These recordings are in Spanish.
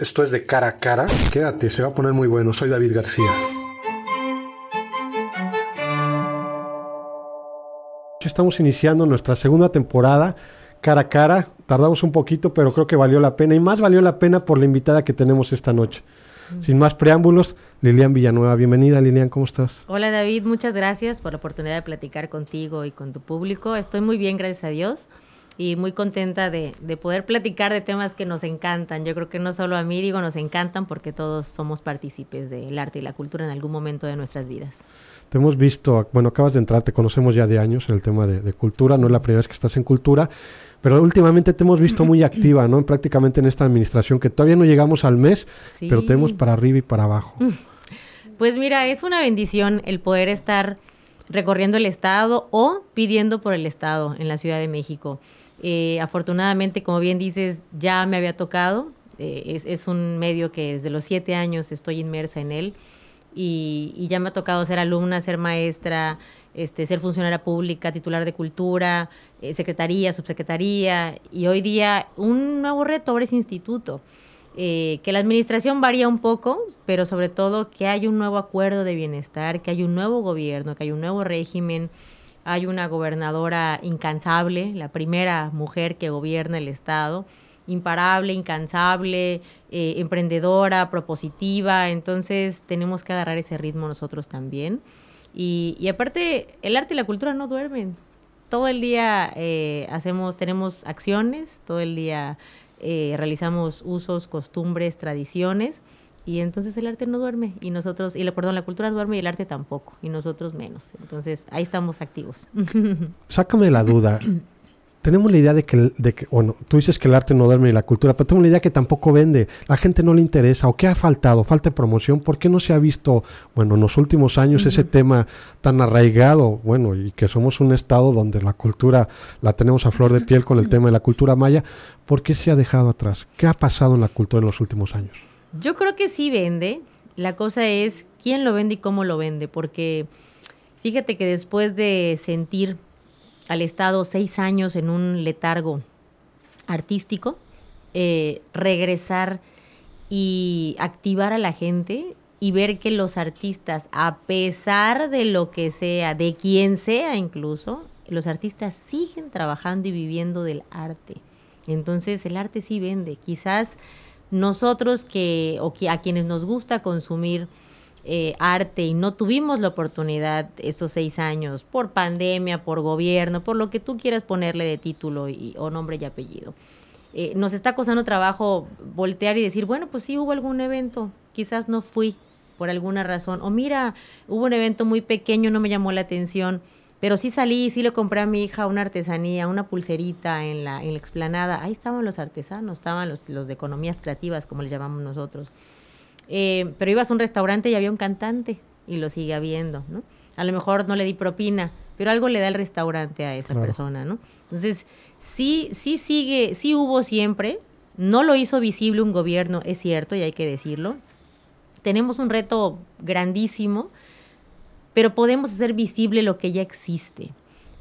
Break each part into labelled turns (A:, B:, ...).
A: Esto es de cara a cara. Quédate, se va a poner muy bueno. Soy David García. Estamos iniciando nuestra segunda temporada cara a cara. Tardamos un poquito, pero creo que valió la pena. Y más valió la pena por la invitada que tenemos esta noche. Sin más preámbulos, Lilian Villanueva. Bienvenida, Lilian, ¿cómo estás?
B: Hola, David. Muchas gracias por la oportunidad de platicar contigo y con tu público. Estoy muy bien, gracias a Dios y muy contenta de, poder platicar de temas que nos encantan. Yo creo que no solo a mí, digo, nos encantan porque todos somos partícipes del arte y la cultura en algún momento de nuestras vidas.
A: Te hemos visto, bueno, acabas de entrar, te conocemos ya de años en el tema de, cultura, no es la primera vez que estás en cultura, pero últimamente te hemos visto muy activa, ¿no? Prácticamente en esta administración, que todavía no llegamos al mes, pero tenemos para arriba y para abajo.
B: Pues mira, es una bendición el poder estar recorriendo el Estado o pidiendo por el Estado en la Ciudad de México. Eh, afortunadamente, como bien dices, ya me había tocado. Eh, es, un medio que desde los siete años estoy inmersa en él y, ya me ha tocado ser alumna, ser maestra, este, ser funcionaria pública, titular de cultura, eh, secretaría, subsecretaría y hoy día un nuevo reto ahora es instituto. que la administración varía un poco, pero sobre todo que hay un nuevo acuerdo de bienestar, que hay un nuevo gobierno, que hay un nuevo régimen, hay una gobernadora incansable, la primera mujer que gobierna el Estado, imparable, incansable, eh, emprendedora, propositiva. Entonces tenemos que agarrar ese ritmo nosotros también. Y, aparte, el arte y la cultura no duermen. Todo el día eh, hacemos, tenemos acciones, todo el día eh, realizamos usos, costumbres, tradiciones y entonces el arte no duerme y nosotros, y perdón, la cultura duerme y el arte tampoco, y nosotros menos. Entonces ahí estamos activos.
A: Sácame la duda. tenemos la idea de que, de que, bueno, tú dices que el arte no duerme y la cultura, pero tenemos la idea que tampoco vende, la gente no le interesa, o qué ha faltado, falta de promoción, ¿por qué no se ha visto, bueno, en los últimos años ese tema tan arraigado, bueno, y que somos un estado donde la cultura la tenemos a flor de piel con el tema de la cultura maya, ¿por qué se ha dejado atrás? ¿Qué ha pasado en la cultura en los últimos años?
B: Yo creo que sí vende. La cosa es quién lo vende y cómo lo vende, porque fíjate que después de sentir al Estado seis años en un letargo artístico, eh, regresar y activar a la gente y ver que los artistas, a pesar de lo que sea, de quien sea incluso, los artistas siguen trabajando y viviendo del arte. Entonces el arte sí vende. Quizás nosotros que, o que a quienes nos gusta consumir eh, arte y no tuvimos la oportunidad esos seis años por pandemia, por gobierno, por lo que tú quieras ponerle de título y, o nombre y apellido. Eh, nos está costando trabajo voltear y decir, bueno, pues sí hubo algún evento, quizás no fui por alguna razón, o mira, hubo un evento muy pequeño, no me llamó la atención pero sí salí, sí le compré a mi hija una artesanía, una pulserita en la, en la explanada. Ahí estaban los artesanos, estaban los, los de economías creativas, como les llamamos nosotros. Eh, pero ibas a un restaurante y había un cantante y lo sigue habiendo, ¿no? A lo mejor no le di propina, pero algo le da el restaurante a esa persona, ¿no? Entonces, sí, sí sigue, sí hubo siempre, no lo hizo visible un gobierno, es cierto, y hay que decirlo. Tenemos un reto grandísimo pero podemos hacer visible lo que ya existe.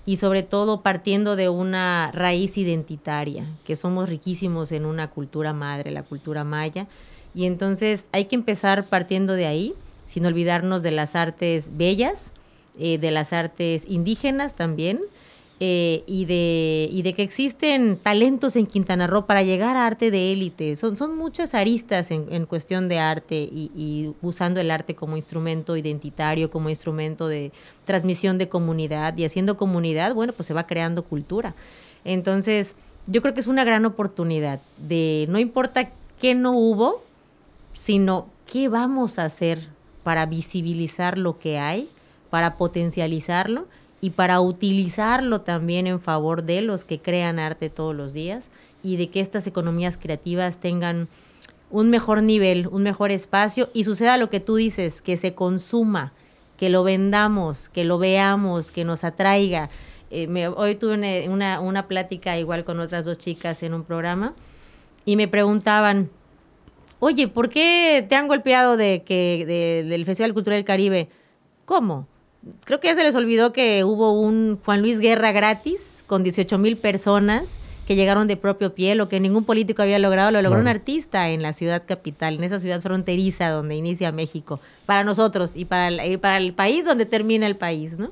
B: Y sobre todo partiendo de una raíz identitaria, que somos riquísimos en una cultura madre, la cultura maya, y entonces hay que empezar partiendo de ahí, sin olvidarnos de las artes bellas, eh, de las artes indígenas también, eh, y, de, y de que existen talentos en Quintana Roo para llegar a arte de élite. Son, son muchas aristas en, en cuestión de arte y, y, usando el arte como instrumento identitario, como instrumento de transmisión de comunidad y haciendo comunidad, bueno, pues se va creando cultura. Entonces, yo creo que es una gran oportunidad de no importa qué no hubo, sino qué vamos a hacer para visibilizar lo que hay, para potencializarlo y para utilizarlo también en favor de los que crean arte todos los días y de que estas economías creativas tengan un mejor nivel, un mejor espacio y suceda lo que tú dices, que se consuma, que lo vendamos, que lo veamos, que nos atraiga. Eh, hoy tuve una, una, plática igual con otras dos chicas en un programa y me preguntaban, oye, ¿por qué te han golpeado de que del Festival Cultural del Caribe? ¿Cómo? Creo que ya se les olvidó que hubo un Juan Luis Guerra gratis con 18 mil personas que llegaron de propio pie, lo que ningún político había logrado, lo logró un artista en la ciudad capital, en esa ciudad fronteriza donde inicia México, para nosotros y para el, y para el país donde termina el país, ¿no?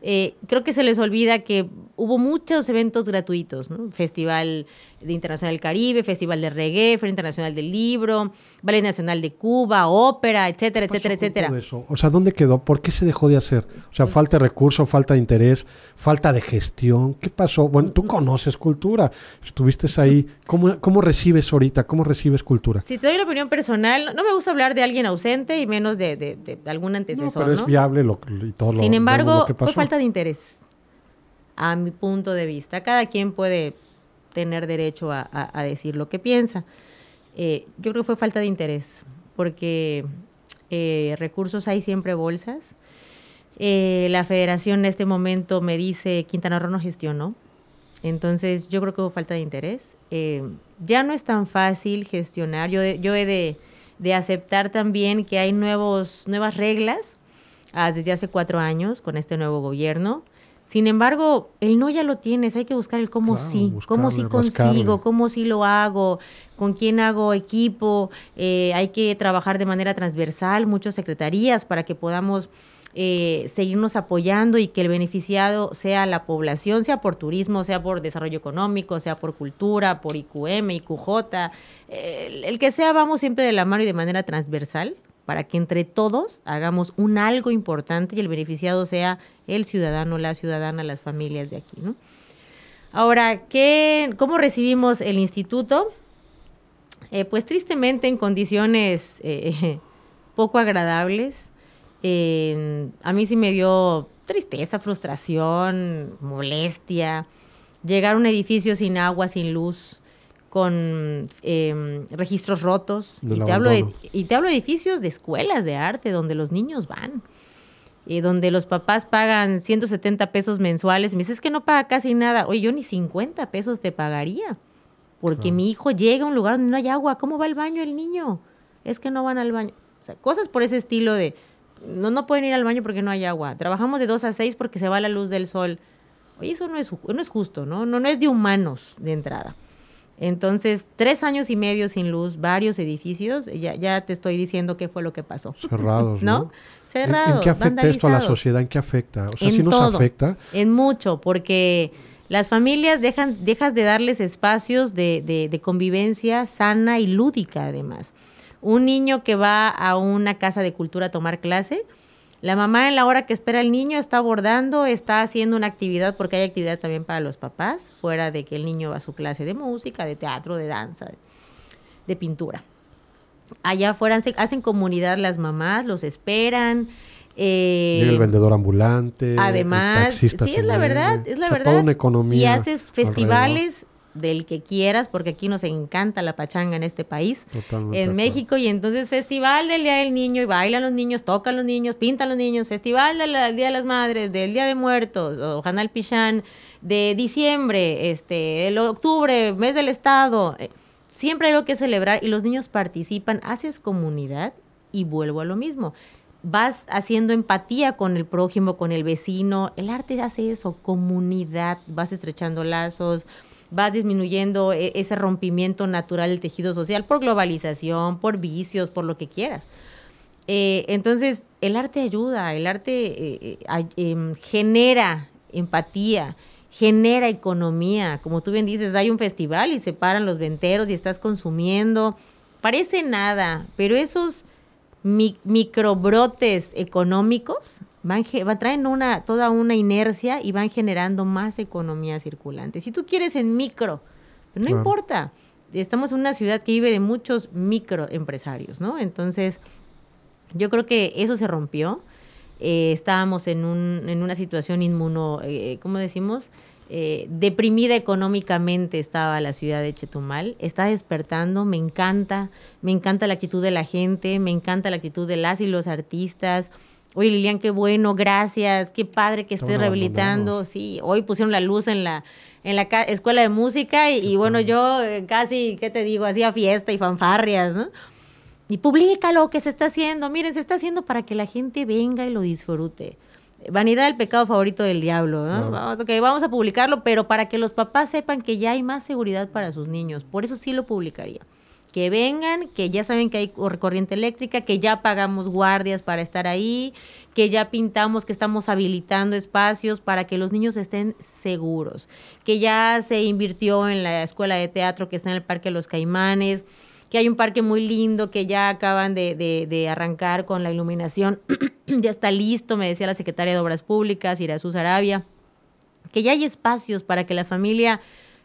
B: Eh, creo que se les olvida que hubo muchos eventos gratuitos, ¿no? Festival de Internacional del Caribe, Festival de Reggae, Feria Internacional del Libro, Ballet Nacional de Cuba, ópera, etcétera, etcétera, etcétera.
A: O sea, ¿dónde quedó? ¿Por qué se dejó de hacer? O sea, pues falta de recursos, falta de interés, falta de gestión. ¿Qué pasó? Bueno, tú conoces cultura, estuviste ahí. ¿Cómo, cómo recibes ahorita? ¿Cómo recibes cultura?
B: Si te doy una opinión personal, no me gusta hablar de alguien ausente y menos de, de, algún antecesor.
A: No, pero es viable lo, y todo
B: Sin embargo, fue falta de interés, a mi punto de vista. Cada quien puede tener derecho a, decir lo que piensa. Eh, yo creo que fue falta de interés, porque eh, recursos hay siempre bolsas. Eh, la federación en este momento me dice Quintana Roo no gestionó. Entonces yo creo que hubo falta de interés. ya no es tan fácil gestionar. Yo, yo he de, de, aceptar también que hay nuevos, nuevas reglas ah, desde hace cuatro años con este nuevo gobierno sin embargo, el no ya lo tienes, hay que buscar el cómo sí, cómo sí consigo, cómo sí lo hago, con quién hago equipo, eh, hay que trabajar de manera transversal, muchas secretarías para que podamos eh, seguirnos apoyando y que el beneficiado sea la población, sea por turismo, sea por desarrollo económico, sea por cultura, por IQM, IQJ, el que sea, vamos siempre de la mano y de manera transversal para que entre todos hagamos un algo importante y el beneficiado sea el ciudadano, la ciudadana, las familias de aquí. ¿no? Ahora, ¿qué, ¿cómo recibimos el instituto? Eh, pues tristemente en condiciones eh, poco agradables. a mí sí me dio tristeza, frustración, molestia. Llegar a un edificio sin agua, sin luz, con em, registros rotos. Y te, hablo de, y te hablo de edificios de escuelas de arte donde los niños van. Y donde los papás pagan 170 pesos mensuales. Y me dices, es que no paga casi nada. Oye, yo ni 50 pesos te pagaría. Porque mi hijo llega a un lugar donde no hay agua. ¿Cómo va al baño el niño? Es que no van al baño. O sea, cosas por ese estilo de, no, no pueden ir al baño porque no hay agua. Trabajamos de 2 a 6 porque se va la luz del sol. Oye, eso no es, no es justo, ¿no? No, no es de humanos de entrada. Entonces, tres años y medio sin luz, varios edificios, ya, ya te estoy diciendo qué fue lo que pasó.
A: Cerrados, ¿no? ¿En, qué afecta esto a la sociedad? ¿En qué afecta? O sea, si nos afecta.
B: En mucho, porque las familias dejan, dejas de darles espacios de, de, de convivencia sana y lúdica, además. Un niño que va a una casa de cultura a tomar clase, la mamá en la hora que espera al niño está abordando, está haciendo una actividad, porque hay actividad también para los papás, fuera de que el niño va a su clase de música, de teatro, de danza, de, pintura. Allá afuera hacen comunidad las mamás, los esperan.
A: Eh, Llega el vendedor ambulante.
B: Además, sí, es la verdad, es la verdad.
A: una economía
B: y haces festivales del que quieras, porque aquí nos encanta la pachanga en este país, en México, y entonces festival del Día del Niño, y bailan los niños, tocan los niños, pintan los niños, festival del Día de las Madres, del Día de Muertos, o Hanal Pichán, de diciembre, este, el octubre, mes del Estado, eh, siempre hay algo que celebrar y los niños participan, haces comunidad y vuelvo a lo mismo. Vas haciendo empatía con el prójimo, con el vecino. El arte hace eso, comunidad, vas estrechando lazos, vas disminuyendo e, ese rompimiento natural del tejido social por globalización, por vicios, por lo que quieras. Eh, entonces, el arte ayuda, el arte eh, eh, em, genera empatía, genera economía. Como tú bien dices, hay un festival y se paran los venteros y estás consumiendo. Parece nada, pero esos microbrotes económicos van, traen una, toda una inercia y van generando más economía circulante. Si tú quieres en micro, no importa. Estamos en una ciudad que vive de muchos microempresarios, ¿no? Entonces, yo creo que eso se rompió. Eh, estábamos en, un, en una situación inmuno, eh, ¿cómo decimos? Eh, deprimida económicamente estaba la ciudad de Chetumal, está despertando, me encanta, me encanta la actitud de la gente, me encanta la actitud de las y los artistas. Oye, Lilian, qué bueno, gracias, qué padre que estés rehabilitando. Sí, hoy pusieron la luz en la, en la escuela de música y, bueno, yo eh, casi, ¿qué te digo? Hacía fiesta y fanfarrias, ¿no? Y publica lo que se está haciendo. Miren, se está haciendo para que la gente venga y lo disfrute. Vanidad el pecado favorito del diablo, ¿no? Vamos, vamos a publicarlo, pero para que los papás sepan que ya hay más seguridad para sus niños. Por eso sí lo publicaría que vengan, que ya saben que hay corriente eléctrica, que ya pagamos guardias para estar ahí, que ya pintamos, que estamos habilitando espacios para que los niños estén seguros, que ya se invirtió en la escuela de teatro que está en el Parque de los Caimanes, que hay un parque muy lindo que ya acaban de, de arrancar con la iluminación, ya está listo, me decía la secretaria de Obras Públicas, Irazú Arabia, que ya hay espacios para que la familia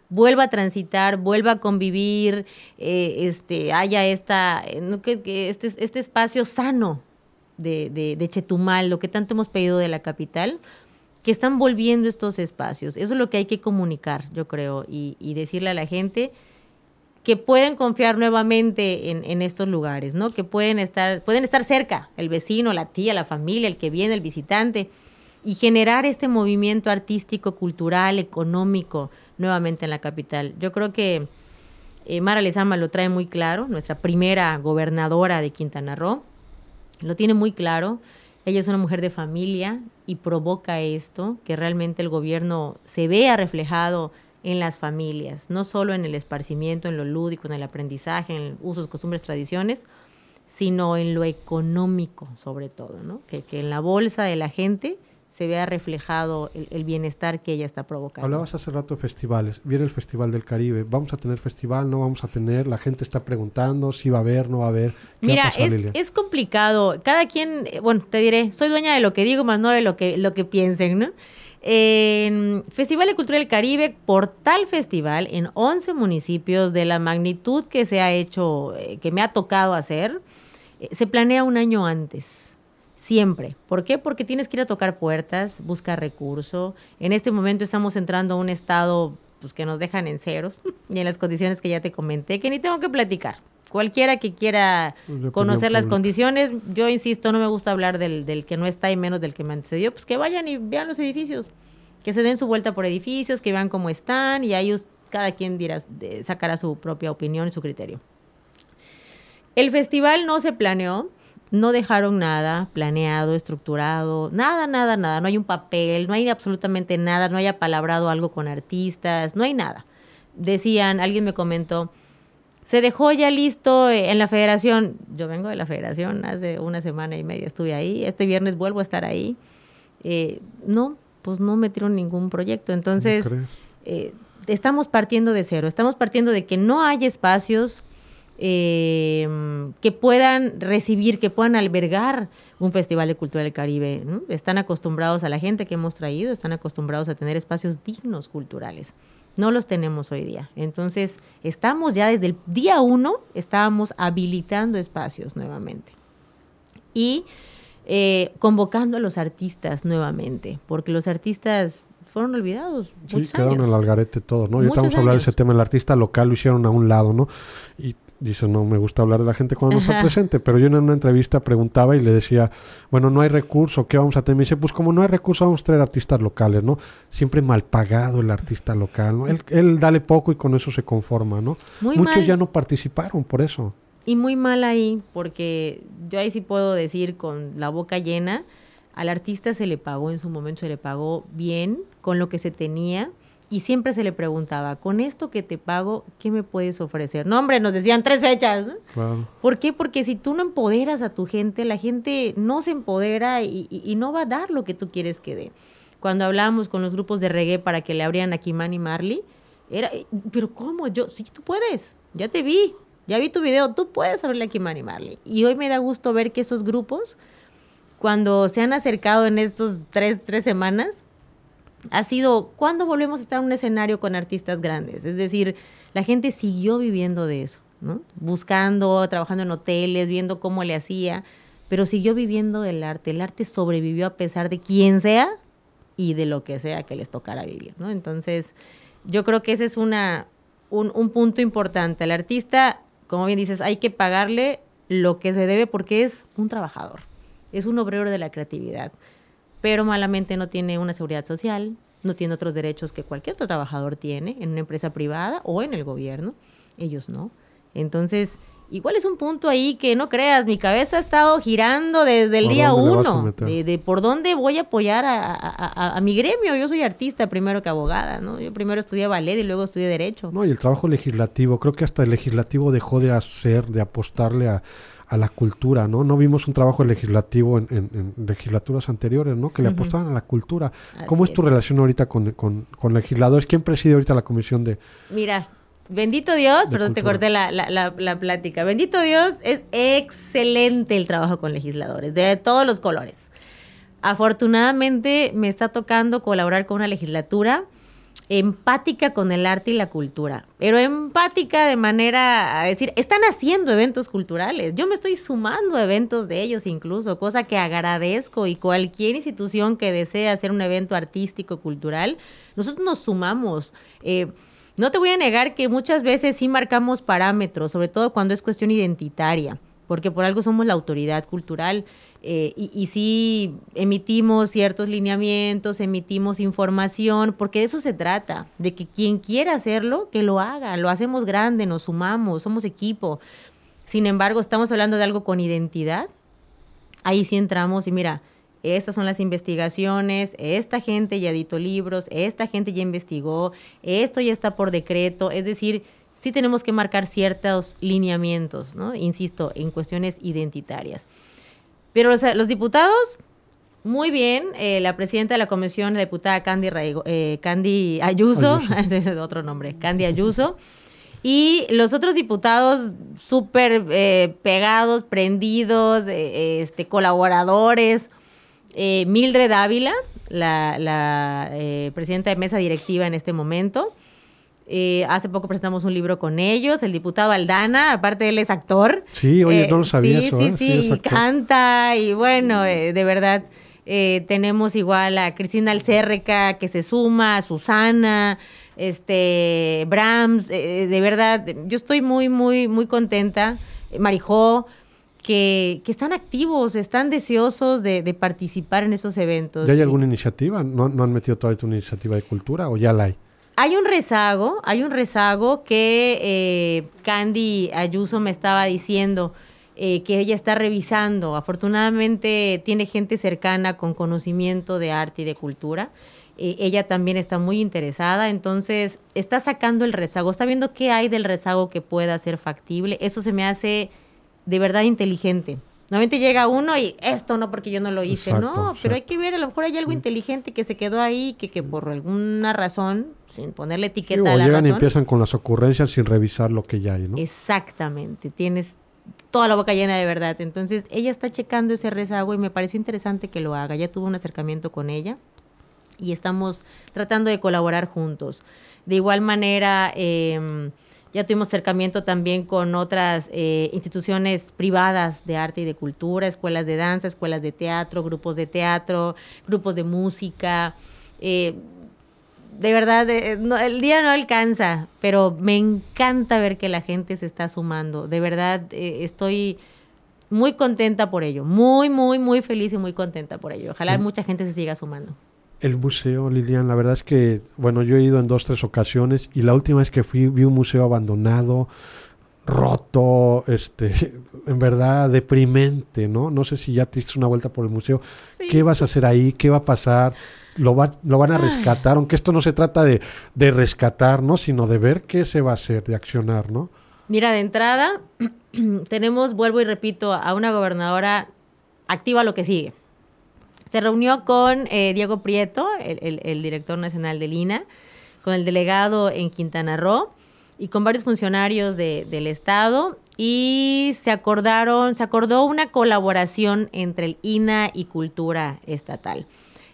B: vuelva a transitar, vuelva a convivir, eh, este, haya esta, eh, que, este, este, espacio sano de, de, Chetumal, lo que tanto hemos pedido de la capital, que están volviendo estos espacios. Eso es lo que hay que comunicar, yo creo, y, decirle a la gente que pueden confiar nuevamente en, en, estos lugares, ¿no? Que pueden estar, pueden estar cerca, el vecino, la tía, la familia, el que viene, el visitante, y generar este movimiento artístico, cultural, económico, nuevamente en la capital. Yo creo que eh, Mara Lezama lo trae muy claro, nuestra primera gobernadora de Quintana Roo, lo tiene muy claro. Ella es una mujer de familia y provoca esto, que realmente el gobierno se vea reflejado en las familias, no solo en el esparcimiento, en lo lúdico, en el aprendizaje, en usos, costumbres, tradiciones, sino en lo económico sobre todo, ¿no? que, que en la bolsa de la gente se vea reflejado el, bienestar que ella está provocando.
A: Hablabas hace rato de festivales. Viene el Festival del Caribe. ¿Vamos a tener festival? ¿No vamos a tener? La gente está preguntando si va a haber, no va a haber.
B: Mira, es, es, complicado. Cada quien, eh, bueno, te diré, soy dueña de lo que digo, más no de lo que, lo que piensen, ¿no? Festival de Cultura del Caribe, por tal festival, en 11 municipios de la magnitud que se ha hecho, eh, que me ha tocado hacer, eh, se planea un año antes Siempre. ¿Por qué? Porque tienes que ir a tocar puertas, buscar recurso. En este momento estamos entrando a un estado pues, que nos dejan en ceros y en las condiciones que ya te comenté, que ni tengo que platicar. Cualquiera que quiera pues, conocer las condiciones, yo insisto, no me gusta hablar del, del, que no está y menos del que me antecedió, pues que vayan y vean los edificios, que se den su vuelta por edificios, que vean cómo están y ahí cada quien dirá, sacará su propia opinión y su criterio. El festival no se planeó, no dejaron nada planeado, estructurado, nada, nada, nada. No hay un papel, no hay absolutamente nada, no hay apalabrado algo con artistas, no hay nada. Decían, alguien me comentó, se dejó ya listo en la federación. Yo vengo de la federación, hace una semana y media estuve ahí, este viernes vuelvo a estar ahí. Eh, no, pues no metieron ningún proyecto. Entonces, eh, estamos partiendo de cero, estamos partiendo de que no hay espacios eh, que puedan recibir, que puedan albergar un Festival de Cultura del Caribe. Están acostumbrados a la gente que hemos traído, están acostumbrados a tener espacios dignos culturales. No los tenemos hoy día. Entonces, estamos ya desde el día uno, estábamos habilitando espacios nuevamente. Y eh, convocando a los artistas nuevamente, porque los artistas fueron olvidados.
A: Sí, quedaron en el algarete todos, ¿no? Y estamos hablando de ese tema, el artista local lo hicieron a un lado, ¿no? Y dice, no me gusta hablar de la gente cuando no está presente, pero yo en una entrevista preguntaba y le decía, bueno, no hay recurso, ¿qué vamos a tener? Me dice, pues como no hay recurso, vamos a traer artistas locales, ¿no? Siempre mal pagado el artista local, ¿no? Él, él dale poco y con eso se conforma, ¿no? Muchos ya no participaron por eso.
B: Y muy mal ahí, porque yo ahí sí puedo decir con la boca llena, al artista se le pagó en su momento, se le pagó bien con lo que se tenía y siempre se le preguntaba, con esto que te pago, ¿qué me puedes ofrecer? No, hombre, nos decían tres fechas. ¿Por qué? Porque si tú no empoderas a tu gente, la gente no se empodera y, no va a dar lo que tú quieres que dé. Cuando hablábamos con los grupos de reggae para que le abrieran a Kimani Marley, era, pero ¿cómo? Yo, sí, tú puedes, ya te vi, ya vi tu video, tú puedes abrirle a Kimani Marley. Y hoy me da gusto ver que esos grupos, cuando se han acercado en estos tres, tres semanas, ha sido cuándo volvemos a estar en un escenario con artistas grandes. Es decir, la gente siguió viviendo de eso, ¿no? Buscando, trabajando en hoteles, viendo cómo le hacía, pero siguió viviendo del arte. El arte sobrevivió a pesar de quién sea y de lo que sea que les tocara vivir. Entonces, yo creo que ese es una, un, un punto importante. Al artista, como bien dices, hay que pagarle lo que se debe porque es un trabajador, es un obrero de la creatividad pero malamente no tiene una seguridad social, no tiene otros derechos que cualquier otro trabajador tiene en una empresa privada o en el gobierno. Ellos no. Entonces, igual es un punto ahí que no creas, mi cabeza ha estado girando desde el día uno, de, por dónde voy a apoyar a, mi gremio. Yo soy artista primero que abogada, ¿no? Yo primero estudié ballet y luego estudié derecho.
A: No, y el trabajo legislativo, creo que hasta el legislativo dejó de hacer, de apostarle a, la cultura, ¿no? No vimos un trabajo legislativo en, legislaturas anteriores, ¿no? Que le apostaban a la cultura. ¿Cómo es tu relación ahorita con, con, con legisladores? ¿Quién preside ahorita la comisión de...
B: Mira, Bendito Dios, perdón, te corté la, la, la, plática. Bendito Dios, es excelente el trabajo con legisladores, de todos los colores. Afortunadamente me está tocando colaborar con una legislatura empática con el arte y la cultura, pero empática de manera a decir, están haciendo eventos culturales, yo me estoy sumando a eventos de ellos incluso, cosa que agradezco y cualquier institución que desee hacer un evento artístico, cultural, nosotros nos sumamos. Eh, no te voy a negar que muchas veces sí marcamos parámetros, sobre todo cuando es cuestión identitaria, porque por algo somos la autoridad cultural eh, y, y, sí emitimos ciertos lineamientos, emitimos información, porque de eso se trata, de que quien quiera hacerlo, que lo haga, lo hacemos grande, nos sumamos, somos equipo. Sin embargo, estamos hablando de algo con identidad, ahí sí entramos y mira, estas son las investigaciones, esta gente ya editó libros, esta gente ya investigó, esto ya está por decreto, es decir, sí tenemos que marcar ciertos lineamientos, ¿no? Insisto, en cuestiones identitarias. Pero los diputados, muy bien, eh, la presidenta de la comisión, la diputada Candy, eh, Candy Ayuso, ese es otro nombre, Candy Ayuso, y los otros diputados súper eh, pegados, prendidos, este, colaboradores, eh, Mildred Ávila, la, eh, presidenta de mesa directiva en este momento. Eh, hace poco presentamos un libro con ellos, el diputado Aldana, aparte él es actor.
A: Sí, oye, no lo sabía
B: sí, eso. Sí, sí, sí, canta y bueno, de verdad. tenemos igual a Cristina Alcérreca que se suma, a Susana, este, Brahms, de verdad, yo estoy muy, muy, muy contenta. Marijó, que, están activos, están deseosos de, participar en esos eventos.
A: ¿Ya hay alguna iniciativa? ¿No, han metido todavía una iniciativa de cultura o ya la hay?
B: Hay un rezago, hay un rezago que eh, Candy Ayuso me estaba diciendo eh, que ella está revisando. Afortunadamente tiene gente cercana con conocimiento de arte y de cultura. Eh, ella también está muy interesada, entonces está sacando el rezago, está viendo qué hay del rezago que pueda ser factible. Eso se me hace de verdad inteligente. Normalmente llega uno y esto no porque yo no lo hice, no, pero hay que ver, a lo mejor hay algo inteligente que se quedó ahí, que, que por alguna razón, sin ponerle etiqueta a la
A: llegan y empiezan con las ocurrencias sin revisar lo que ya hay, ¿no?
B: Exactamente, tienes toda la boca llena de verdad. Entonces, ella está checando ese rezago y me pareció interesante que lo haga. Ya tuve un acercamiento con ella y estamos tratando de colaborar juntos. De igual manera, eh, ya tuvimos acercamiento también con otras eh, instituciones privadas de arte y de cultura, escuelas de danza, escuelas de teatro, grupos de teatro, grupos de música. Eh, de verdad, eh, el día no alcanza, pero me encanta ver que la gente se está sumando. De verdad, estoy muy contenta por ello, muy, muy, muy feliz y muy contenta por ello. Ojalá mucha gente se siga sumando.
A: El museo, Lilian, la verdad es que, bueno, yo he ido en dos, tres ocasiones y la última vez que fui vi un museo abandonado, roto, este, en verdad deprimente, ¿no? No sé si ya te hiciste una vuelta por el museo. ¿Qué vas a hacer ahí? ¿Qué va a pasar? ¿Lo, va, lo van a rescatar? Aunque esto no se trata de, de rescatar, ¿no? Sino de ver qué se va a hacer, de accionar, ¿no?
B: Mira, de entrada, tenemos, vuelvo y repito, a una gobernadora activa lo que sigue se reunió con eh, Diego Prieto, el, director nacional del INA, con el delegado en Quintana Roo y con varios funcionarios del Estado y se acordaron, se acordó una colaboración entre el INA y Cultura Estatal.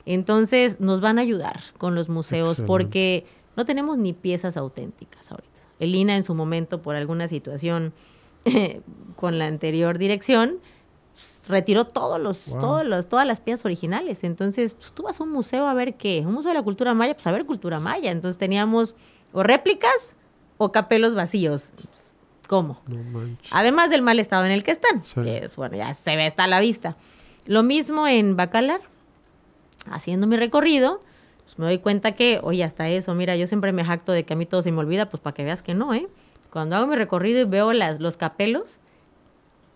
B: Entonces nos van a ayudar con los museos porque no tenemos ni piezas auténticas ahorita. El INA en su momento por alguna situación con la anterior dirección retiró todos los, todos los, todas las piezas originales. Entonces, pues, tú vas a un museo a ver qué, un museo de la cultura maya, pues a ver cultura maya. Entonces teníamos o réplicas o capelos vacíos. ¿Cómo? Además del mal estado en el que están, que es, bueno, ya se ve, está a la vista. Lo mismo en Bacalar, haciendo mi recorrido, pues me doy cuenta que, oye, hasta eso, mira, yo siempre me jacto de que a mí todo se me olvida, pues para que veas que no, ¿eh? Cuando hago mi recorrido y veo las, los capelos,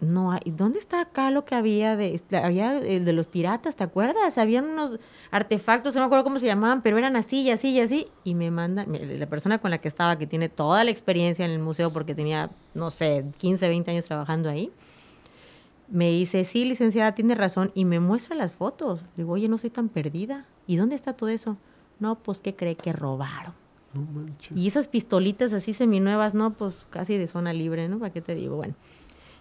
B: no hay. ¿Dónde está acá lo que había de, había el de los piratas, ¿te acuerdas? Habían unos artefactos, no me acuerdo cómo se llamaban, pero eran así y así y así. Y me mandan, la persona con la que estaba, que tiene toda la experiencia en el museo porque tenía, no sé, 15, 20 años trabajando ahí, me dice, sí, licenciada, tiene razón, y me muestra las fotos. Digo, oye, no soy tan perdida. ¿Y dónde está todo eso? No, pues, ¿qué cree que robaron? No. Y esas pistolitas así seminuevas, no, pues casi de zona libre, ¿no? ¿Para qué te digo? Bueno.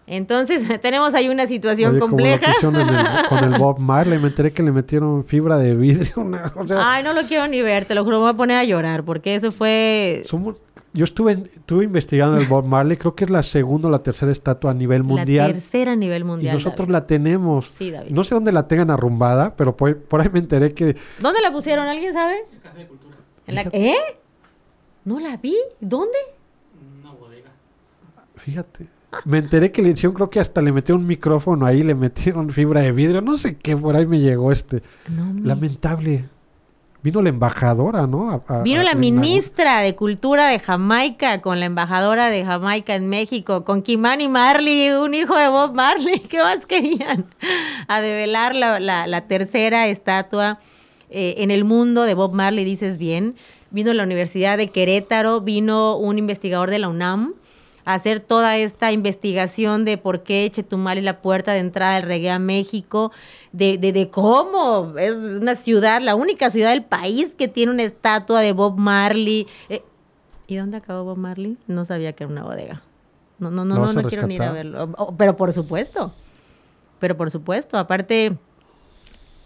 B: Entonces, tenemos ahí una situación compleja.
A: con el Bob Marley, me enteré que le metieron fibra de vidrio.
B: Ay, no lo quiero ni ver, te lo juro, me voy a poner a llorar, porque eso fue...
A: yo estuve, estuve investigando el Bob Marley, creo que es la segunda o la tercera estatua a nivel mundial.
B: La tercera a nivel mundial.
A: Y nosotros la tenemos. Sí, David. No sé dónde la tengan arrumbada, pero por, ahí me enteré que...
B: ¿Dónde la pusieron? ¿Alguien sabe? En Casa de Cultura. ¿Eh? No la vi. ¿Dónde?
C: Una bodega.
A: Fíjate. Me enteré que le hicieron, creo que hasta le metieron un micrófono ahí, le metieron fibra de vidrio, no sé qué, por ahí me llegó este. Lamentable. Vino la embajadora, ¿no?
B: Vino la ministra de Cultura de Jamaica con la embajadora de Jamaica en México, con Kimani Marley, un hijo de Bob Marley. ¿Qué más querían? A develar la, la, tercera estatua eh, en el mundo de Bob Marley, dices bien vino la Universidad de Querétaro, vino un investigador de la UNAM hacer toda esta investigación de por qué Chetumal es la puerta de entrada del reggae a México, de, de, cómo es una ciudad, la única ciudad del país que tiene una estatua de Bob Marley. Eh, ¿Y dónde acabó Bob Marley? No sabía que era una bodega. No, no, no, no, no quiero ni ir a verlo. Oh, pero por supuesto. Pero por supuesto. Aparte,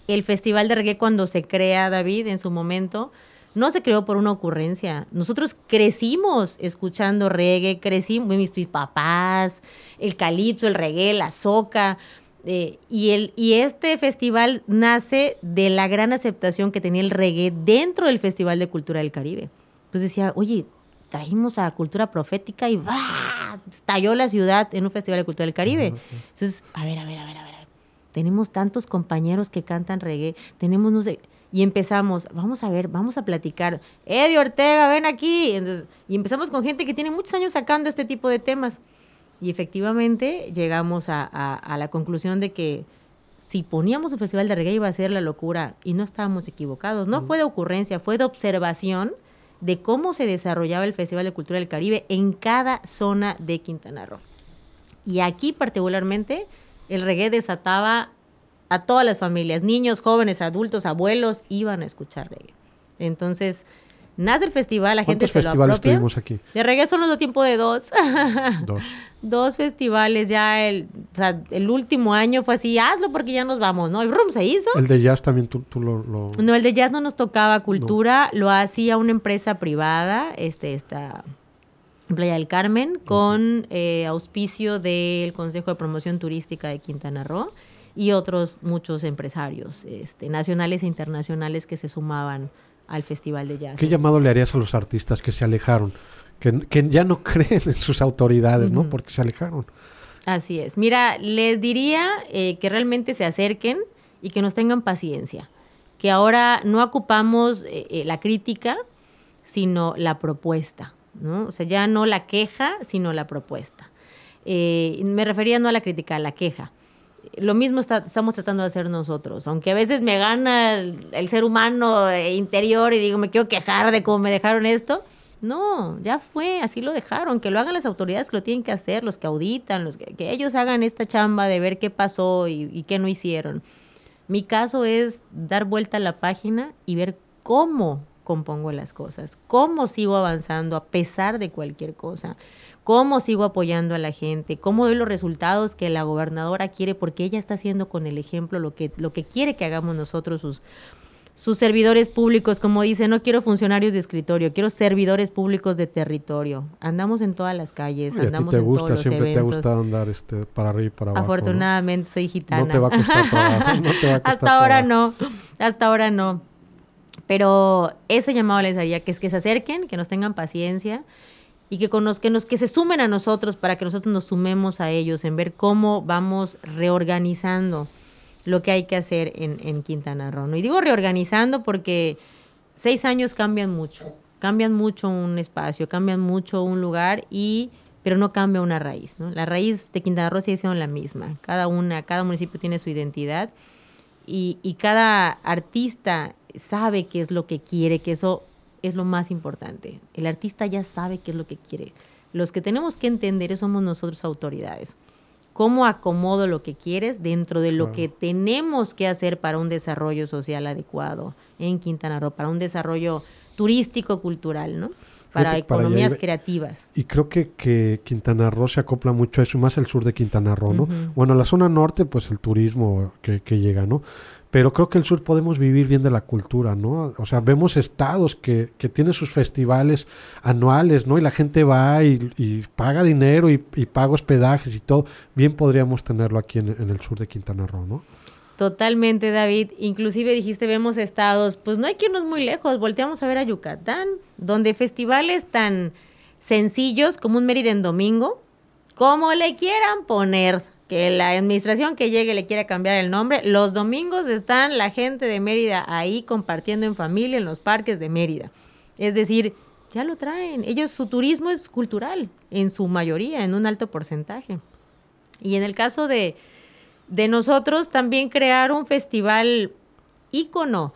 B: el Festival de Reggae cuando se crea, David, en su momento, no se creó por una ocurrencia. Nosotros crecimos escuchando reggae, crecimos, mis, papás, el calipso, el reggae, la soca. Eh, y, el, y este festival nace de la gran aceptación que tenía el reggae dentro del Festival de Cultura del Caribe. Pues decía, oye, trajimos a cultura profética y ¡bah! estalló la ciudad en un Festival de Cultura del Caribe. Entonces, a ver, a ver, a ver, a ver. Tenemos tantos compañeros que cantan reggae, tenemos, no sé, y empezamos, vamos a ver, vamos a platicar. Eddie Ortega, ven aquí. y empezamos con gente que tiene muchos años sacando este tipo de temas. Y efectivamente llegamos a, la conclusión de que si poníamos un festival de reggae iba a ser la locura y no estábamos equivocados. No fue de ocurrencia, fue de observación de cómo se desarrollaba el Festival de Cultura del Caribe en cada zona de Quintana Roo. Y aquí particularmente el reggae desataba a todas las familias, niños, jóvenes, adultos, abuelos, iban a escuchar reggae. Entonces, nace el festival, la gente se lo apropia.
A: tuvimos aquí?
B: De reggae son los tiempo de dos. dos. dos festivales ya, el, o sea, el último año fue así, hazlo porque ya nos vamos, ¿no? Y brum, se hizo.
A: El de jazz también tú, lo,
B: No, el de jazz no nos tocaba cultura, lo hacía una empresa privada, este, esta... Playa del Carmen, con eh, auspicio del Consejo de Promoción Turística de Quintana Roo y otros muchos empresarios este, nacionales e internacionales que se sumaban al Festival de Jazz.
A: ¿Qué llamado le harías a los artistas que se alejaron? Que, ya no creen en sus autoridades, ¿no? Porque se alejaron.
B: Así es. Mira, les diría eh, que realmente se acerquen y que nos tengan paciencia. Que ahora no ocupamos eh, eh, la crítica, sino la propuesta. ¿no? O sea, ya no la queja, sino la propuesta. me refería no a la crítica, a la queja lo mismo estamos tratando de hacer nosotros. Aunque a veces me gana el, ser humano interior y digo, me quiero quejar de cómo me dejaron esto. No, ya fue, así lo dejaron. Que lo hagan las autoridades que lo tienen que hacer, los que auditan, los que, ellos hagan esta chamba de ver qué pasó y qué no hicieron. Mi caso es dar vuelta a la página y ver cómo compongo las cosas, cómo sigo avanzando a pesar de cualquier cosa cómo sigo apoyando a la gente, cómo doy los resultados que la gobernadora quiere, porque ella está haciendo con el ejemplo lo que, lo que quiere que hagamos nosotros, sus, sus servidores públicos, como dice, no quiero funcionarios de escritorio, quiero servidores públicos de territorio. Andamos en todas las calles, andamos en todos los siempre te ha gustado
A: andar este, para arriba y para abajo.
B: Afortunadamente soy gitana.
A: No te va a costar trabajo. No te va a costar
B: hasta ahora no, hasta ahora no. Pero ese llamado les haría que es que se acerquen, que nos tengan paciencia y que, conozcan, que se sumen a nosotros para que nosotros nos sumemos a ellos en ver cómo vamos reorganizando lo que hay que hacer en, en Quintana Roo. Y digo reorganizando porque seis años cambian mucho, cambian mucho un espacio, cambian mucho un lugar y pero no cambia una raíz. ¿no? La raíz de Quintana Roo sigue siendo la misma. Cada una, cada municipio tiene su identidad y, y cada artista sabe qué es lo que quiere, que eso es lo más importante. El artista ya sabe qué es lo que quiere. Los que tenemos que entender somos nosotros autoridades. ¿Cómo acomodo lo que quieres dentro de lo que tenemos que hacer para un desarrollo social adecuado en Quintana Roo, para un desarrollo turístico, cultural, ¿no? Para economías creativas.
A: Y creo que, que, Quintana Roo se acopla mucho a eso, más el sur de Quintana Roo, ¿no? Bueno, la zona norte, pues el turismo que, que llega, ¿no? Pero creo que el sur podemos vivir bien de la cultura, ¿no? O sea, vemos estados que, que tienen sus festivales anuales, ¿no? Y la gente va y, paga dinero y, paga hospedajes y todo. Bien podríamos tenerlo aquí en, en, el sur de Quintana Roo, ¿no?
B: Totalmente, David. Inclusive dijiste, vemos estados, pues no hay que irnos muy lejos. Volteamos a ver a Yucatán, donde festivales tan sencillos como un Mérida en domingo, como le quieran poner, que la administración que llegue le quiera cambiar el nombre. Los domingos están la gente de Mérida ahí compartiendo en familia en los parques de Mérida. Es decir, ya lo traen. Ellos, su turismo es cultural, en su mayoría, en un alto porcentaje. Y en el caso de, de nosotros, también crear un festival ícono.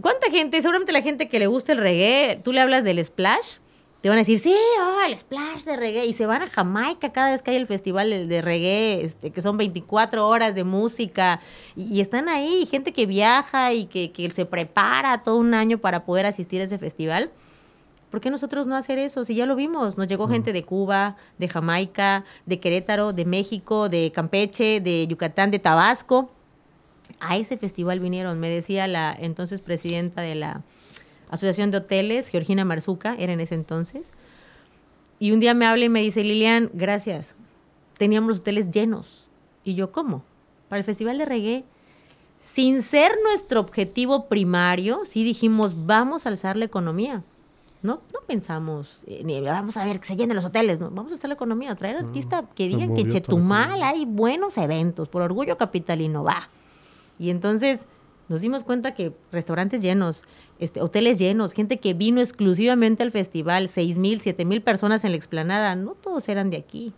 B: ¿Cuánta gente, seguramente la gente que le gusta el reggae, tú le hablas del splash? Te van a decir, sí, oh, el splash de reggae. Y se van a Jamaica cada vez que hay el festival de, reggae, este, que son 24 horas de música. Y, están ahí, gente que viaja y que, se prepara todo un año para poder asistir a ese festival. ¿Por qué nosotros no hacer eso? Si ya lo vimos, nos llegó gente de Cuba, de Jamaica, de Querétaro, de México, de Campeche, de Yucatán, de Tabasco. A ese festival vinieron, me decía la entonces presidenta de la Asociación de Hoteles, Georgina Marzuca, era en ese entonces. Y un día me habla y me dice, Lilian, gracias, teníamos los hoteles llenos. Y yo, ¿cómo? Para el Festival de Reggae, sin ser nuestro objetivo primario, sí dijimos, vamos a alzar la economía. No, no pensamos, eh, ni vamos a ver que se llenen los hoteles, no, vamos a alzar la economía, traer artistas que digan que Chetumal hay buenos eventos, por orgullo capitalino, va. Y entonces nos dimos cuenta que restaurantes llenos, este, hoteles llenos, gente que vino exclusivamente al festival, seis mil, siete mil personas en la explanada, no todos eran de aquí.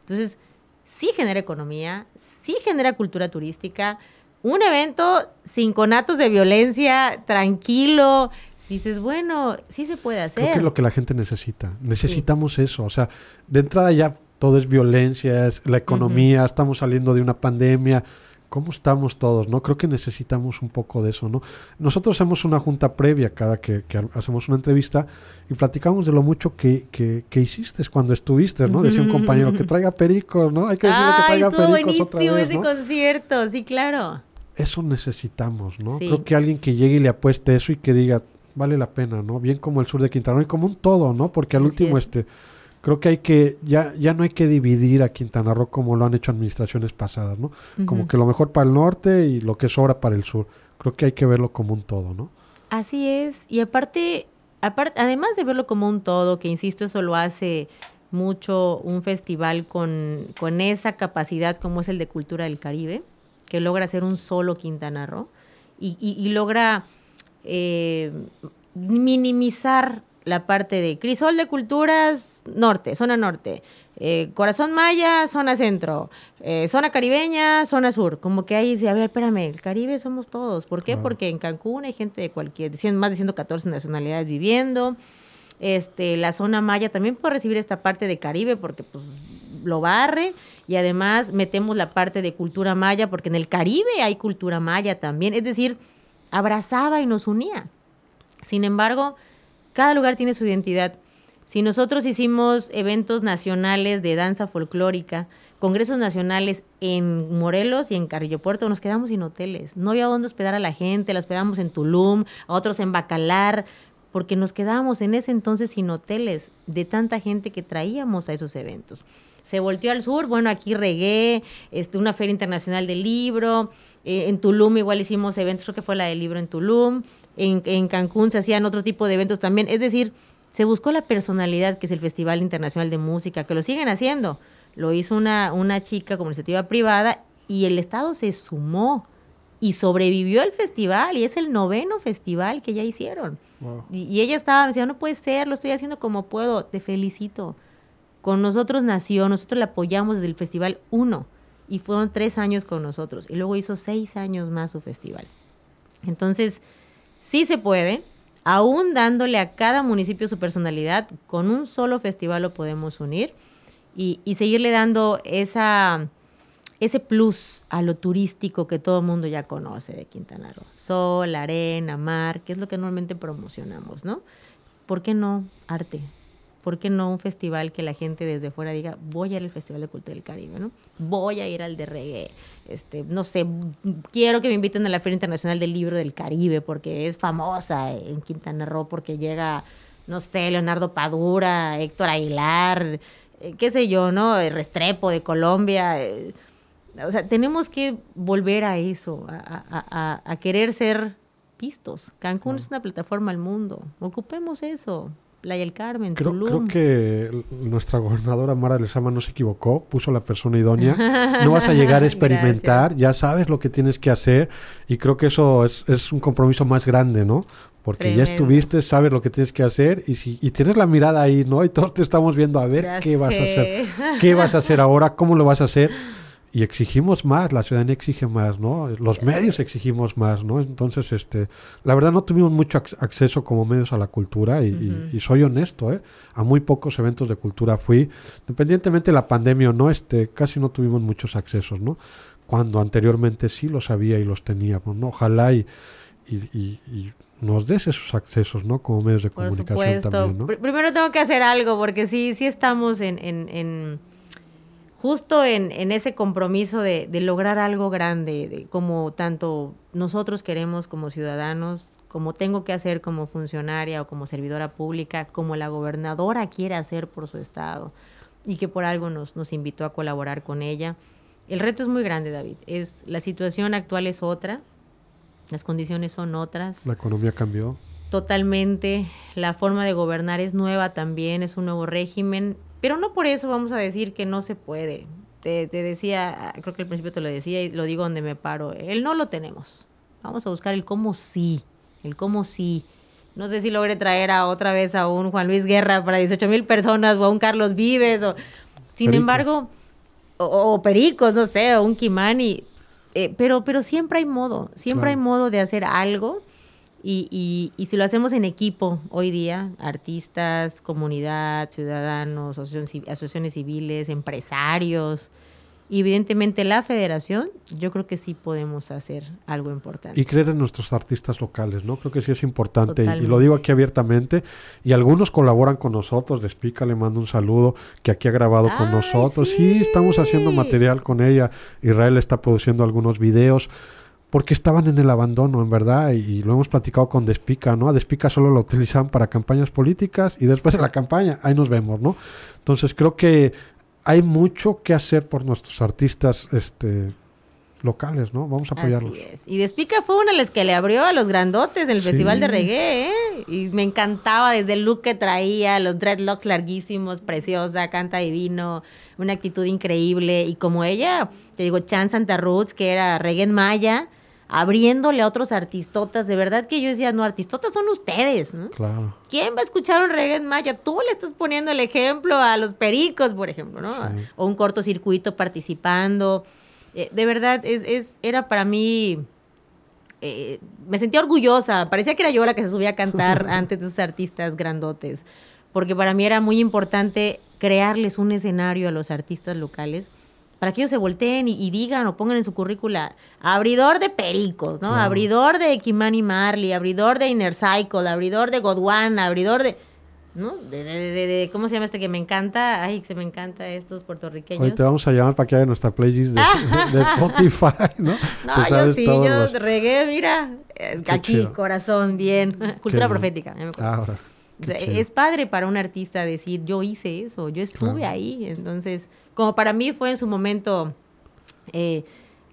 B: Entonces, sí genera economía, sí genera cultura turística, un evento sin conatos de violencia, tranquilo. Dices, bueno, sí se puede hacer.
A: Creo que es lo que la gente necesita. Necesitamos eso. O sea, de entrada ya todo es violencia, es la economía, estamos saliendo de una pandemia cómo estamos todos, ¿no? Creo que necesitamos un poco de eso, ¿no? Nosotros hacemos una junta previa cada que, hacemos una entrevista y platicamos de lo mucho que, que, hiciste cuando estuviste, ¿no? Decía un compañero que traiga pericos, ¿no?
B: Hay que decirle que traiga pericos buenísimo otra vez, ese concierto, sí, claro.
A: Eso necesitamos, ¿no? Creo que alguien que llegue y le apueste eso y que diga, vale la pena, ¿no? Bien como el sur de Quintana Roo y como un todo, ¿no? Porque al último, este creo que hay que, ya, ya no hay que dividir a Quintana Roo como lo han hecho administraciones pasadas, ¿no? Como que lo mejor para el norte y lo que sobra para el sur. Creo que hay que verlo como un todo, ¿no?
B: Así es. Y aparte, aparte además de verlo como un todo, que insisto, eso lo hace mucho un festival con, con esa capacidad como es el de Cultura del Caribe, que logra ser un solo Quintana Roo y, y, logra eh, minimizar la parte de Crisol de Culturas Norte, zona norte, eh, Corazón Maya, zona centro, eh, zona caribeña, zona sur. Como que ahí dice, a ver, espérame, el Caribe somos todos. ¿Por qué? Porque en Cancún hay gente de cualquier, más de 114 nacionalidades viviendo. Este, la zona Maya también puede recibir esta parte de Caribe porque pues lo barre y además metemos la parte de cultura maya porque en el Caribe hay cultura maya también. Es decir, abrazaba y nos unía. Sin embargo, cada lugar tiene su identidad. Si nosotros hicimos eventos nacionales de danza folclórica, congresos nacionales en Morelos y en Carrillo Puerto, nos quedamos sin hoteles. No había dónde hospedar a la gente, la hospedamos en Tulum, a otros en Bacalar, porque nos quedábamos en ese entonces sin hoteles de tanta gente que traíamos a esos eventos. Se volteó al sur, bueno, aquí regué, este, una feria internacional del libro, eh, en Tulum igual hicimos eventos, creo que fue la del libro en Tulum, en, Cancún se hacían otro tipo de eventos también. Es decir, se buscó la personalidad, que es el Festival Internacional de Música, que lo siguen haciendo. Lo hizo una, una chica como iniciativa privada y el Estado se sumó y sobrevivió el festival y es el noveno festival que ya hicieron. Y, ella estaba, me decía, no puede ser, lo estoy haciendo como puedo, te felicito. Con nosotros nació, nosotros la apoyamos desde el Festival 1 y fueron tres años con nosotros y luego hizo seis años más su festival. Entonces, sí se puede, aún dándole a cada municipio su personalidad, con un solo festival lo podemos unir y, seguirle dando ese plus a lo turístico que todo el mundo ya conoce de Quintana Roo. Sol, arena, mar, que es lo que normalmente promocionamos, ¿no? ¿Por qué no arte? ¿Por qué no un festival que la gente desde fuera diga, voy a ir al Festival de Cultura del Caribe, ¿no? Voy a ir al de reggae, este, no sé, quiero que me inviten a la Feria Internacional del Libro del Caribe porque es famosa en Quintana Roo porque llega, no sé, Leonardo Padura, Héctor Aguilar, eh, qué sé yo, ¿no? Restrepo de Colombia. Eh, o sea, tenemos que volver a eso, a, querer ser pistos. Cancún es una plataforma al mundo. Ocupemos eso. Playa del Carmen,
A: creo, Creo que nuestra gobernadora Mara Lezama no se equivocó, puso la persona idónea. No vas a llegar a experimentar, ya sabes lo que tienes que hacer y creo que eso es, un compromiso más grande, ¿no? Porque ya estuviste, sabes lo que tienes que hacer y, si, y tienes la mirada ahí, ¿no? Y todos te estamos viendo a ver qué vas a hacer, qué vas a hacer ahora, cómo lo vas a hacer y exigimos más, la ciudadanía exige más, ¿no? Los medios exigimos más, ¿no? Entonces, este, la verdad no tuvimos mucho acceso como medios a la cultura y, soy honesto, ¿eh? A muy pocos eventos de cultura fui, independientemente de la pandemia o no, este, casi no tuvimos muchos accesos, ¿no? Cuando anteriormente sí los había y los teníamos, ¿no? Ojalá y, y, nos des esos accesos, ¿no? Como medios de comunicación también, ¿no?
B: Primero tengo que hacer algo porque sí, sí estamos en, en justo en, en ese compromiso de, de, lograr algo grande, como tanto nosotros queremos como ciudadanos, como tengo que hacer como funcionaria o como servidora pública, como la gobernadora quiere hacer por su estado y que por algo nos, nos invitó a colaborar con ella. El reto es muy grande, David. Es, la situación actual es otra, las condiciones son otras.
A: La economía cambió.
B: Totalmente. La forma de gobernar es nueva también, es un nuevo régimen pero no por eso vamos a decir que no se puede. Te, decía, creo que al principio te lo decía y lo digo donde me paro, el no lo tenemos. Vamos a buscar el cómo sí, el cómo sí. No sé si logre traer a otra vez a un Juan Luis Guerra para 18 mil personas o a un Carlos Vives. O, sin embargo, o, Pericos, no sé, o un Kimani. Eh, pero, pero siempre hay modo, siempre hay modo de hacer algo y, y, si lo hacemos en equipo hoy día, artistas, comunidad, ciudadanos, asociaciones civiles, empresarios, evidentemente la federación, yo creo que sí podemos hacer algo importante.
A: Y creer en nuestros artistas locales, ¿no? Creo que sí es importante y, lo digo aquí abiertamente. Y algunos colaboran con nosotros, Despica le mando un saludo, que aquí ha grabado con nosotros. sí, estamos haciendo material con ella. Israel está produciendo algunos videos porque estaban en el abandono, en verdad, y, lo hemos platicado con Despica, ¿no? A Despica solo lo utilizan para campañas políticas y después de la campaña, ahí nos vemos, ¿no? Entonces creo que hay mucho que hacer por nuestros artistas este, locales, ¿no? Vamos a apoyarlos. Así es.
B: Y Despica fue una de las que le abrió a los grandotes en el Festival de Reggae, ¿eh? Y me encantaba desde el look que traía, los dreadlocks larguísimos, preciosa, canta divino, una actitud increíble. Y como ella, te digo, Chan Santa Roots, que era reggae en maya, abriéndole a otros artistotas. De verdad que yo decía, no, artistotas son ustedes. ¿no?
A: Claro.
B: ¿Quién va a escuchar un reggae en maya? Tú le estás poniendo el ejemplo a los pericos, por ejemplo, ¿no? O un cortocircuito participando. Eh, de verdad, es, es, era para mí... Eh, me sentía orgullosa. Parecía que era yo la que se subía a cantar antes de esos artistas grandotes. Porque para mí era muy importante crearles un escenario a los artistas locales para que ellos se volteen y, digan o pongan en su currícula abridor de pericos, ¿no? Abridor de Kimani Marley, abridor de Inner Cycle, abridor de Godwana, abridor de... ¿no? De, de, de, ¿Cómo se llama este que me encanta? Ay, se me encanta estos puertorriqueños.
A: Hoy te vamos a llamar para que haga nuestra playlist de, Spotify, ¿no?
B: No, yo sí, yo regué, mira, aquí, corazón, bien. Cultura profética. Es padre para un artista decir, yo hice eso, yo estuve ahí, entonces como para mí fue en su momento eh,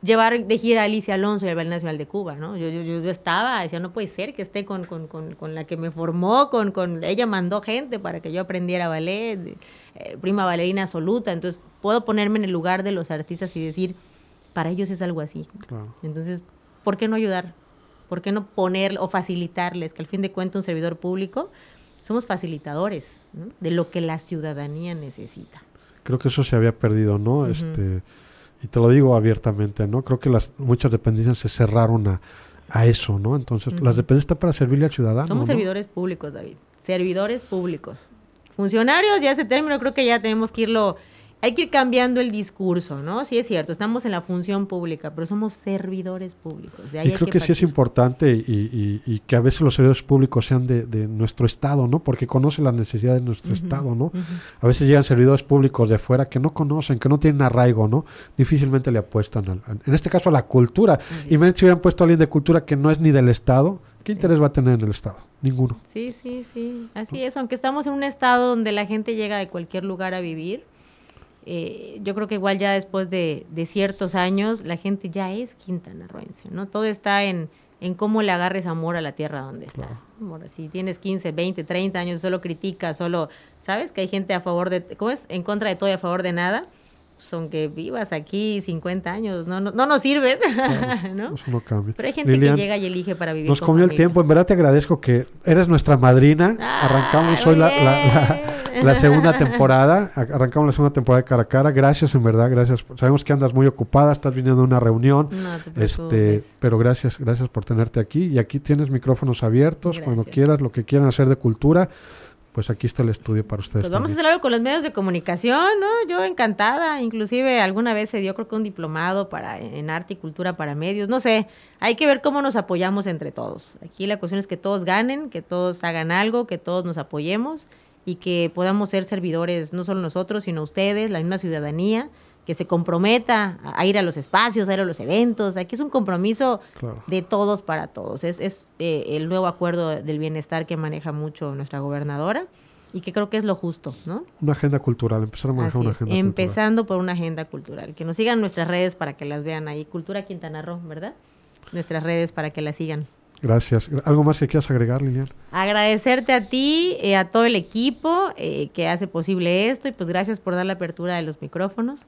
B: llevar de gira a Alicia Alonso y al Ballet Nacional de Cuba, ¿no? Yo, yo, yo estaba, decía, no puede ser que esté con, con, con, con, la que me formó, con, con ella mandó gente para que yo aprendiera ballet, eh, prima bailarina absoluta, entonces puedo ponerme en el lugar de los artistas y decir, para ellos es algo así. Entonces, ¿por qué no ayudar? ¿Por qué no poner o facilitarles que al fin de cuentas un servidor público somos facilitadores de lo que la ciudadanía necesita.
A: Creo que eso se había perdido, ¿no? Este y te lo digo abiertamente, ¿no? Creo que las muchas dependencias se cerraron a, a eso, ¿no? Entonces, las dependencias están para servirle al ciudadano.
B: Somos servidores públicos, David. Servidores públicos. Funcionarios, ya ese término creo que ya tenemos que irlo hay que ir cambiando el discurso, ¿no? Sí es cierto, estamos en la función pública, pero somos servidores públicos.
A: De ahí y creo que, sí es importante y, que a veces los servidores públicos sean de, nuestro Estado, ¿no? Porque conocen la necesidad de nuestro Estado, ¿no? A veces llegan servidores públicos de fuera que no conocen, que no tienen arraigo, ¿no? Difícilmente le apuestan, al, en este caso, a la cultura. Y me si hubieran puesto a alguien de cultura que no es ni del Estado, ¿qué interés va a tener en el Estado? Ninguno.
B: Sí, sí, sí. Así es, aunque estamos en un Estado donde la gente llega de cualquier lugar a vivir eh, yo creo que igual ya después de, ciertos años la gente ya es quintanarroense, ¿no? Todo está en, en cómo le agarres amor a la tierra donde estás. Si tienes 15, 20, 30 años, solo criticas, solo, ¿sabes? Que hay gente a favor de, ¿cómo es? En contra de todo y a favor de nada son que vivas aquí 50 años, no, no, no nos sirves, ¿no?
A: Eso no cambia.
B: Pero hay gente que llega y elige para vivir.
A: Nos comió el tiempo, en verdad te agradezco que eres nuestra madrina. arrancamos hoy la, segunda temporada, arrancamos la segunda temporada de cara a cara. Gracias, en verdad, gracias. Sabemos que andas muy ocupada, estás viniendo a una reunión, este, pero gracias, gracias por tenerte aquí. Y aquí tienes micrófonos abiertos, cuando quieras, lo que quieran hacer de cultura pues aquí está el estudio para ustedes.
B: Pues vamos a hacer algo con los medios de comunicación, ¿no? Yo encantada. Inclusive alguna vez se dio creo que un diplomado para en arte y cultura para medios. No sé, hay que ver cómo nos apoyamos entre todos. Aquí la cuestión es que todos ganen, que todos hagan algo, que todos nos apoyemos y que podamos ser servidores, no solo nosotros, sino ustedes, la misma ciudadanía que se comprometa a ir a los espacios, a ir a los eventos. Aquí es un compromiso de todos para todos. Es, es eh, el nuevo acuerdo del bienestar que maneja mucho nuestra gobernadora y que creo que es lo justo, ¿no?
A: Una agenda cultural, empezar a manejar una agenda
B: Empezando por una agenda cultural. Que nos sigan nuestras redes para que las vean ahí. Cultura Quintana Roo, ¿verdad? Nuestras redes para que las sigan.
A: Gracias. ¿Algo más que quieras agregar, Lilian?
B: Agradecerte a ti, eh, a todo el equipo eh, que hace posible esto y pues gracias por dar la apertura de los micrófonos.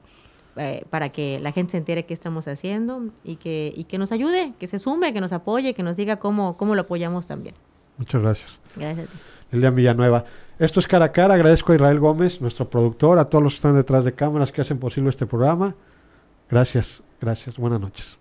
B: Eh, para que la gente se entere qué estamos haciendo y que, y que nos ayude, que se sume, que nos apoye, que nos diga cómo, cómo lo apoyamos también.
A: Muchas gracias.
B: Gracias. a ti.
A: Lilian Villanueva. Esto es Cara a Cara. Agradezco a Israel Gómez, nuestro productor, a todos los que están detrás de cámaras que hacen posible este programa. Gracias, gracias. Buenas noches.